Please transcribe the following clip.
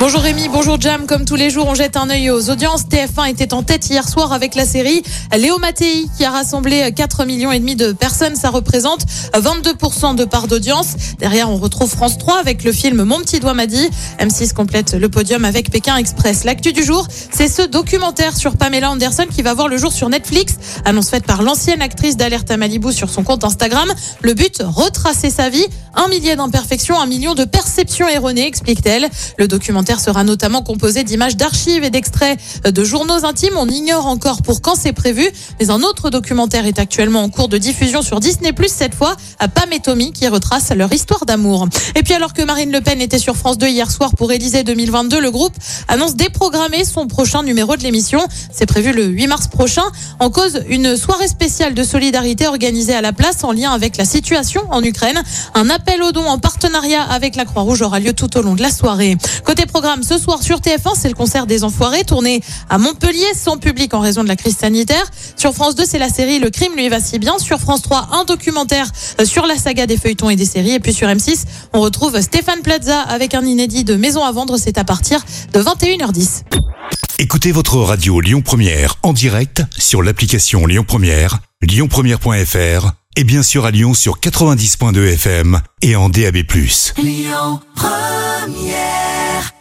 Bonjour Rémi, bonjour Jam. Comme tous les jours, on jette un œil aux audiences. TF1 était en tête hier soir avec la série Léo Mattei qui a rassemblé 4 millions et demi de personnes. Ça représente 22% de part d'audience. Derrière, on retrouve France 3 avec le film Mon petit doigt m'a dit. M6 complète le podium avec Pékin Express. L'actu du jour, c'est ce documentaire sur Pamela Anderson qui va voir le jour sur Netflix. Annonce faite par l'ancienne actrice d'Alerte à Malibu sur son compte Instagram. Le but, retracer sa vie. Un millier d'imperfections, un million de perceptions erronées, explique-t-elle. Le documentaire sera notamment composé d'images d'archives et d'extraits de journaux intimes. On ignore encore pour quand c'est prévu, mais un autre documentaire est actuellement en cours de diffusion sur Disney+, cette fois Pam et Tommy qui retrace leur histoire d'amour. Et puis alors que Marine Le Pen était sur France 2 hier soir pour Élysée 2022, le groupe annonce déprogrammer son prochain numéro de l'émission. C'est prévu le 8 mars prochain. En cause, une soirée spéciale de solidarité organisée à la place en lien avec la situation en Ukraine. Un appel aux dons en partenariat avec la Croix-Rouge aura lieu tout au long de la soirée. Côté programme, ce soir sur TF1, c'est le concert des Enfoirés, tourné à Montpellier, sans public en raison de la crise sanitaire. Sur France 2, c'est la série Le crime lui va si bien. Sur France 3, un documentaire euh, sur la saga des feuilletons et des séries. Et puis sur M6, on retrouve Stéphane Plaza avec un inédit de Maison à vendre. C'est à partir de 21h10. Écoutez votre radio Lyon Première en direct sur l'application Lyon Première, lyonpremière.fr et bien sûr à Lyon sur 90.2 FM et en DAB+. Lyon Première